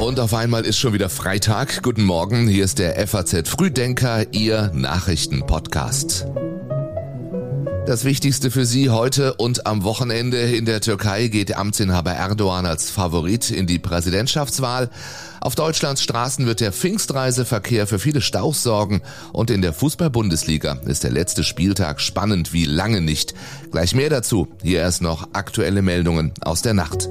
Und auf einmal ist schon wieder Freitag. Guten Morgen, hier ist der FAZ Frühdenker, Ihr Nachrichtenpodcast. Das Wichtigste für Sie heute und am Wochenende in der Türkei geht Amtsinhaber Erdogan als Favorit in die Präsidentschaftswahl. Auf Deutschlands Straßen wird der Pfingstreiseverkehr für viele Staus sorgen und in der Fußball-Bundesliga ist der letzte Spieltag spannend wie lange nicht. Gleich mehr dazu. Hier erst noch aktuelle Meldungen aus der Nacht.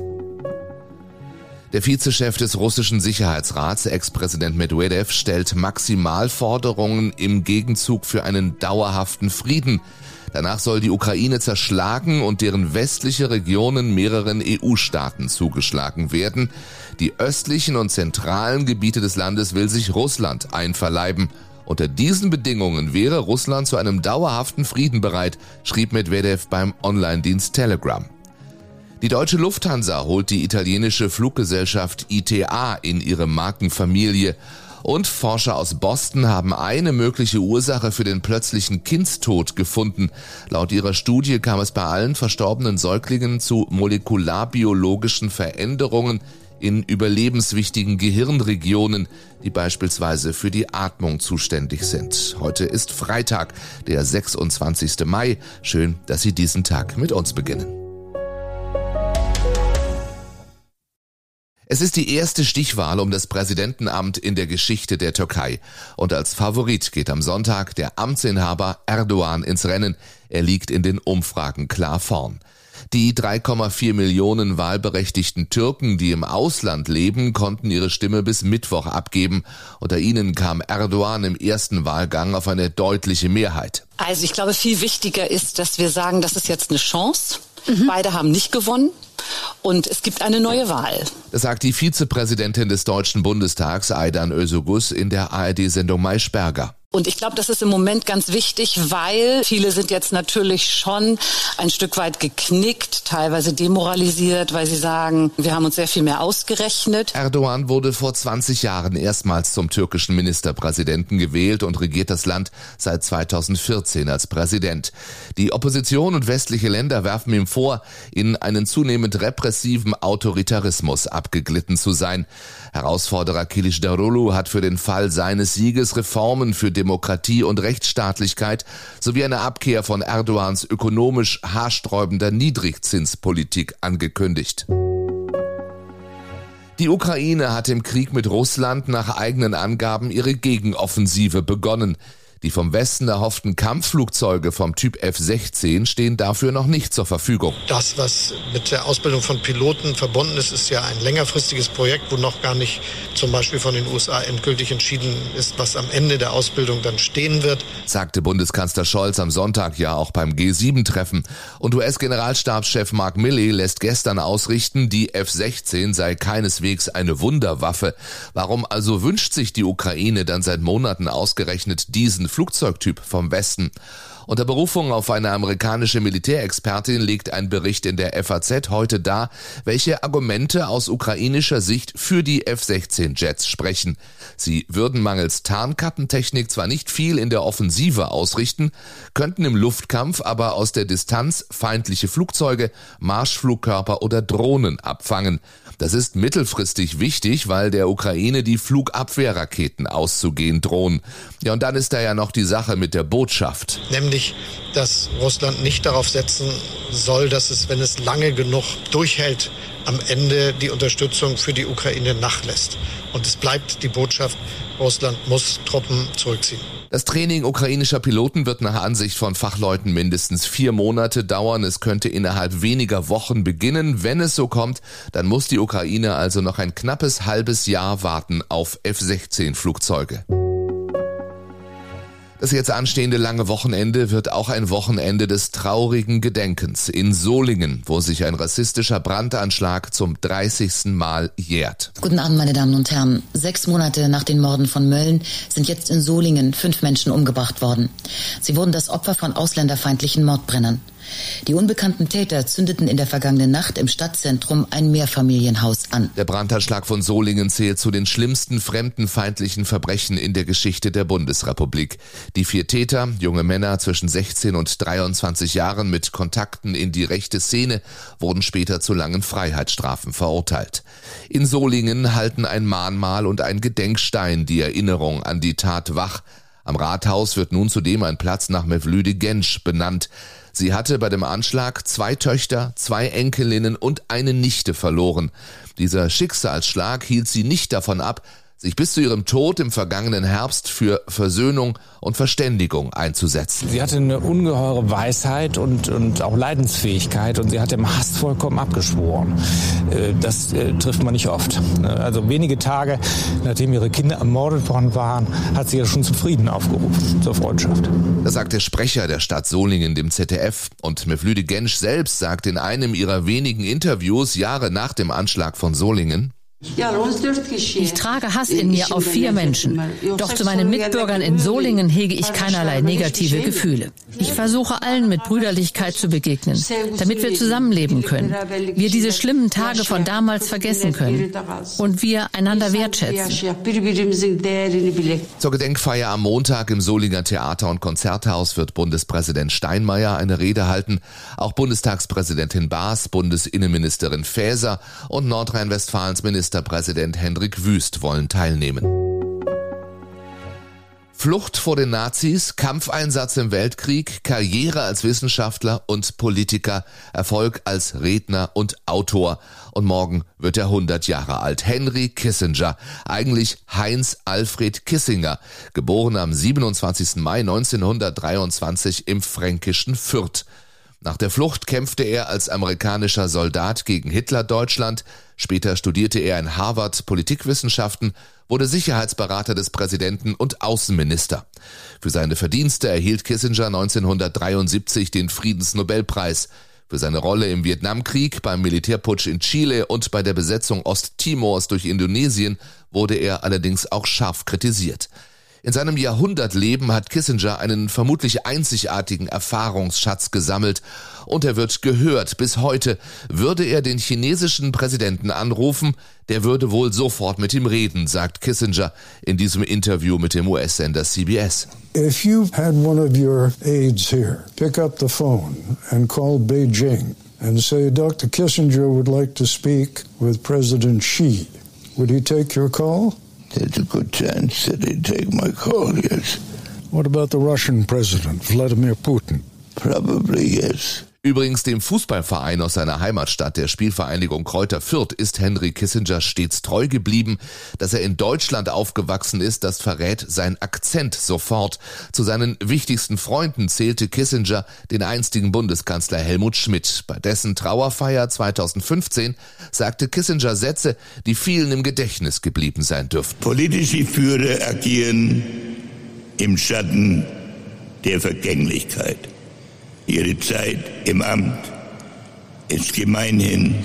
Der Vizechef des russischen Sicherheitsrats, Ex-Präsident Medvedev, stellt Maximalforderungen im Gegenzug für einen dauerhaften Frieden. Danach soll die Ukraine zerschlagen und deren westliche Regionen mehreren EU-Staaten zugeschlagen werden. Die östlichen und zentralen Gebiete des Landes will sich Russland einverleiben. Unter diesen Bedingungen wäre Russland zu einem dauerhaften Frieden bereit, schrieb Medvedev beim Online-Dienst Telegram. Die deutsche Lufthansa holt die italienische Fluggesellschaft ITA in ihre Markenfamilie und Forscher aus Boston haben eine mögliche Ursache für den plötzlichen Kindstod gefunden. Laut ihrer Studie kam es bei allen verstorbenen Säuglingen zu molekularbiologischen Veränderungen in überlebenswichtigen Gehirnregionen, die beispielsweise für die Atmung zuständig sind. Heute ist Freitag, der 26. Mai. Schön, dass Sie diesen Tag mit uns beginnen. Es ist die erste Stichwahl um das Präsidentenamt in der Geschichte der Türkei. Und als Favorit geht am Sonntag der Amtsinhaber Erdogan ins Rennen. Er liegt in den Umfragen klar vorn. Die 3,4 Millionen wahlberechtigten Türken, die im Ausland leben, konnten ihre Stimme bis Mittwoch abgeben. Unter ihnen kam Erdogan im ersten Wahlgang auf eine deutliche Mehrheit. Also ich glaube, viel wichtiger ist, dass wir sagen, das ist jetzt eine Chance. Mhm. Beide haben nicht gewonnen. Und es gibt eine neue Wahl. Das sagt die Vizepräsidentin des Deutschen Bundestags, Aidan Özogus, in der ARD-Sendung Maischberger. Und ich glaube, das ist im Moment ganz wichtig, weil viele sind jetzt natürlich schon ein Stück weit geknickt, teilweise demoralisiert, weil sie sagen, wir haben uns sehr viel mehr ausgerechnet. Erdogan wurde vor 20 Jahren erstmals zum türkischen Ministerpräsidenten gewählt und regiert das Land seit 2014 als Präsident. Die Opposition und westliche Länder werfen ihm vor, in einen zunehmend repressiven Autoritarismus abgeglitten zu sein. Herausforderer Kilic Darulu hat für den Fall seines Sieges Reformen für Demokratie und Rechtsstaatlichkeit sowie eine Abkehr von Erdogans ökonomisch haarsträubender Niedrigzinspolitik angekündigt. Die Ukraine hat im Krieg mit Russland nach eigenen Angaben ihre Gegenoffensive begonnen. Die vom Westen erhofften Kampfflugzeuge vom Typ F-16 stehen dafür noch nicht zur Verfügung. Das, was mit der Ausbildung von Piloten verbunden ist, ist ja ein längerfristiges Projekt, wo noch gar nicht zum Beispiel von den USA endgültig entschieden ist, was am Ende der Ausbildung dann stehen wird. Sagte Bundeskanzler Scholz am Sonntag ja auch beim G7-Treffen. Und US-Generalstabschef Mark Milley lässt gestern ausrichten, die F-16 sei keineswegs eine Wunderwaffe. Warum also wünscht sich die Ukraine dann seit Monaten ausgerechnet diesen Flugzeugtyp vom Westen. Unter Berufung auf eine amerikanische Militärexpertin legt ein Bericht in der FAZ heute dar, welche Argumente aus ukrainischer Sicht für die F-16-Jets sprechen. Sie würden mangels Tarnkappentechnik zwar nicht viel in der Offensive ausrichten, könnten im Luftkampf aber aus der Distanz feindliche Flugzeuge, Marschflugkörper oder Drohnen abfangen. Das ist mittelfristig wichtig, weil der Ukraine die Flugabwehrraketen auszugehen drohen. Ja, und dann ist da ja noch die Sache mit der Botschaft. Nämlich, dass Russland nicht darauf setzen soll, dass es, wenn es lange genug durchhält, am Ende die Unterstützung für die Ukraine nachlässt. Und es bleibt die Botschaft, Russland muss Truppen zurückziehen. Das Training ukrainischer Piloten wird nach Ansicht von Fachleuten mindestens vier Monate dauern. Es könnte innerhalb weniger Wochen beginnen. Wenn es so kommt, dann muss die Ukraine also noch ein knappes halbes Jahr warten auf F-16 Flugzeuge. Das jetzt anstehende lange Wochenende wird auch ein Wochenende des traurigen Gedenkens in Solingen, wo sich ein rassistischer Brandanschlag zum 30. Mal jährt. Guten Abend, meine Damen und Herren. Sechs Monate nach den Morden von Mölln sind jetzt in Solingen fünf Menschen umgebracht worden. Sie wurden das Opfer von ausländerfeindlichen Mordbrennern. Die unbekannten Täter zündeten in der vergangenen Nacht im Stadtzentrum ein Mehrfamilienhaus an. Der Brandanschlag von Solingen zählt zu den schlimmsten fremdenfeindlichen Verbrechen in der Geschichte der Bundesrepublik. Die vier Täter, junge Männer zwischen 16 und 23 Jahren mit Kontakten in die rechte Szene, wurden später zu langen Freiheitsstrafen verurteilt. In Solingen halten ein Mahnmal und ein Gedenkstein die Erinnerung an die Tat wach. Am Rathaus wird nun zudem ein Platz nach Mevlüde Gensch benannt. Sie hatte bei dem Anschlag zwei Töchter, zwei Enkelinnen und eine Nichte verloren. Dieser Schicksalsschlag hielt sie nicht davon ab, sich bis zu ihrem Tod im vergangenen Herbst für Versöhnung und Verständigung einzusetzen. Sie hatte eine ungeheure Weisheit und, und auch Leidensfähigkeit und sie hat dem Hass vollkommen abgeschworen. Äh, das äh, trifft man nicht oft. Also wenige Tage, nachdem ihre Kinder ermordet worden waren, hat sie ja schon zum Frieden aufgerufen, zur Freundschaft. Das sagt der Sprecher der Stadt Solingen dem ZDF und Mevlüde Gensch selbst sagt in einem ihrer wenigen Interviews Jahre nach dem Anschlag von Solingen, ich trage Hass in mir auf vier Menschen. Doch zu meinen Mitbürgern in Solingen hege ich keinerlei negative Gefühle. Ich versuche allen mit Brüderlichkeit zu begegnen, damit wir zusammenleben können, wir diese schlimmen Tage von damals vergessen können und wir einander wertschätzen. Zur Gedenkfeier am Montag im Solinger Theater- und Konzerthaus wird Bundespräsident Steinmeier eine Rede halten. Auch Bundestagspräsidentin Baas, Bundesinnenministerin Faeser und Nordrhein-Westfalens Minister Ministerpräsident Hendrik Wüst wollen teilnehmen. Flucht vor den Nazis, Kampfeinsatz im Weltkrieg, Karriere als Wissenschaftler und Politiker, Erfolg als Redner und Autor. Und morgen wird er 100 Jahre alt. Henry Kissinger, eigentlich Heinz Alfred Kissinger, geboren am 27. Mai 1923 im fränkischen Fürth. Nach der Flucht kämpfte er als amerikanischer Soldat gegen Hitler-Deutschland. Später studierte er in Harvard Politikwissenschaften, wurde Sicherheitsberater des Präsidenten und Außenminister. Für seine Verdienste erhielt Kissinger 1973 den Friedensnobelpreis. Für seine Rolle im Vietnamkrieg, beim Militärputsch in Chile und bei der Besetzung Osttimors durch Indonesien wurde er allerdings auch scharf kritisiert. In seinem Jahrhundertleben hat Kissinger einen vermutlich einzigartigen Erfahrungsschatz gesammelt und er wird gehört. Bis heute würde er den chinesischen Präsidenten anrufen, der würde wohl sofort mit ihm reden, sagt Kissinger in diesem Interview mit dem US-Sender CBS. If you had one of your aides here, pick up the phone and call Beijing and say Dr. Kissinger would like to speak with President Xi. Would he take your call? There's a good chance that he'd take my call, yes. What about the Russian president, Vladimir Putin? Probably yes. Übrigens dem Fußballverein aus seiner Heimatstadt, der Spielvereinigung Kräuter Fürth, ist Henry Kissinger stets treu geblieben. Dass er in Deutschland aufgewachsen ist, das verrät sein Akzent sofort. Zu seinen wichtigsten Freunden zählte Kissinger den einstigen Bundeskanzler Helmut Schmidt. Bei dessen Trauerfeier 2015 sagte Kissinger Sätze, die vielen im Gedächtnis geblieben sein dürften. Politische Führer agieren im Schatten der Vergänglichkeit. Ihre Zeit im Amt ist gemeinhin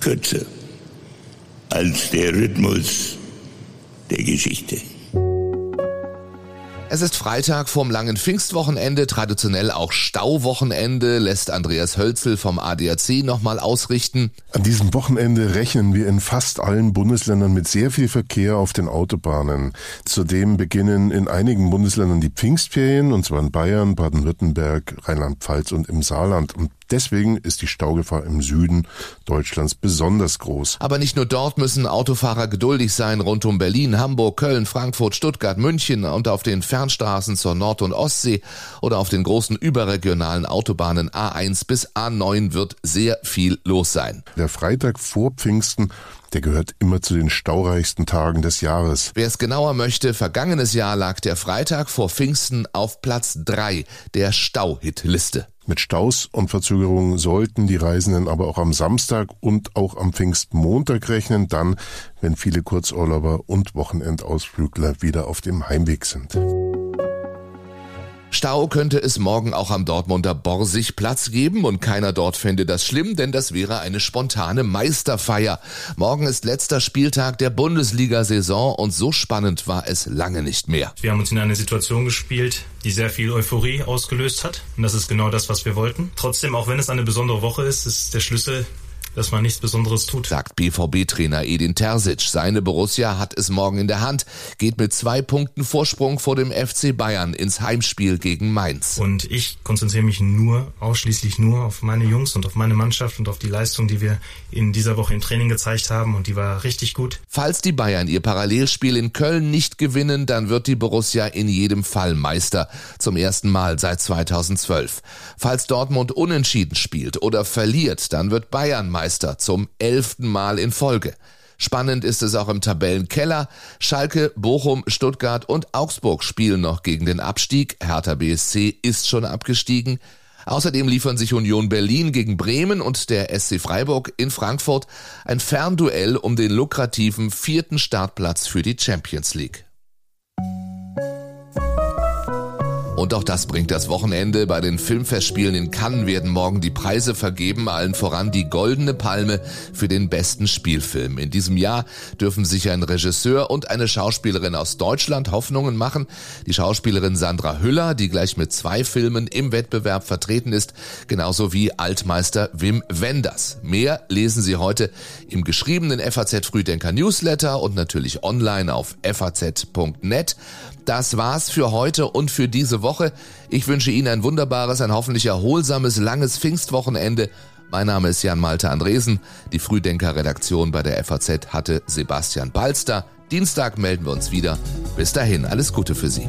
kürzer als der Rhythmus der Geschichte. Es ist Freitag vorm langen Pfingstwochenende, traditionell auch Stauwochenende, lässt Andreas Hölzel vom ADAC nochmal ausrichten. An diesem Wochenende rechnen wir in fast allen Bundesländern mit sehr viel Verkehr auf den Autobahnen. Zudem beginnen in einigen Bundesländern die Pfingstferien, und zwar in Bayern, Baden-Württemberg, Rheinland-Pfalz und im Saarland. Und Deswegen ist die Staugefahr im Süden Deutschlands besonders groß. Aber nicht nur dort müssen Autofahrer geduldig sein. Rund um Berlin, Hamburg, Köln, Frankfurt, Stuttgart, München und auf den Fernstraßen zur Nord- und Ostsee oder auf den großen überregionalen Autobahnen A1 bis A9 wird sehr viel los sein. Der Freitag vor Pfingsten der gehört immer zu den staureichsten Tagen des Jahres. Wer es genauer möchte, vergangenes Jahr lag der Freitag vor Pfingsten auf Platz 3 der Stauhitliste. Mit Staus und Verzögerungen sollten die Reisenden aber auch am Samstag und auch am Pfingstmontag rechnen, dann, wenn viele Kurzurlauber und Wochenendausflügler wieder auf dem Heimweg sind. Stau könnte es morgen auch am Dortmunder Borsig Platz geben und keiner dort fände das schlimm, denn das wäre eine spontane Meisterfeier. Morgen ist letzter Spieltag der Bundesliga-Saison und so spannend war es lange nicht mehr. Wir haben uns in eine Situation gespielt, die sehr viel Euphorie ausgelöst hat und das ist genau das, was wir wollten. Trotzdem, auch wenn es eine besondere Woche ist, ist der Schlüssel dass man nichts Besonderes tut. Sagt BVB-Trainer Edin Terzic. Seine Borussia hat es morgen in der Hand, geht mit zwei Punkten Vorsprung vor dem FC Bayern ins Heimspiel gegen Mainz. Und ich konzentriere mich nur, ausschließlich nur auf meine Jungs und auf meine Mannschaft und auf die Leistung, die wir in dieser Woche im Training gezeigt haben und die war richtig gut. Falls die Bayern ihr Parallelspiel in Köln nicht gewinnen, dann wird die Borussia in jedem Fall Meister. Zum ersten Mal seit 2012. Falls Dortmund unentschieden spielt oder verliert, dann wird Bayern Meister Meister zum elften Mal in Folge. Spannend ist es auch im Tabellenkeller. Schalke, Bochum, Stuttgart und Augsburg spielen noch gegen den Abstieg. Hertha BSC ist schon abgestiegen. Außerdem liefern sich Union Berlin gegen Bremen und der SC Freiburg in Frankfurt ein Fernduell um den lukrativen vierten Startplatz für die Champions League. Und auch das bringt das Wochenende. Bei den Filmfestspielen in Cannes werden morgen die Preise vergeben, allen voran die Goldene Palme für den besten Spielfilm. In diesem Jahr dürfen sich ein Regisseur und eine Schauspielerin aus Deutschland Hoffnungen machen. Die Schauspielerin Sandra Hüller, die gleich mit zwei Filmen im Wettbewerb vertreten ist, genauso wie Altmeister Wim Wenders. Mehr lesen Sie heute im geschriebenen FAZ Frühdenker Newsletter und natürlich online auf faz.net. Das war's für heute und für diese Woche. Ich wünsche Ihnen ein wunderbares, ein hoffentlich erholsames, langes Pfingstwochenende. Mein Name ist Jan Malte Andresen. Die Frühdenker-Redaktion bei der FAZ hatte Sebastian Balster. Dienstag melden wir uns wieder. Bis dahin, alles Gute für Sie.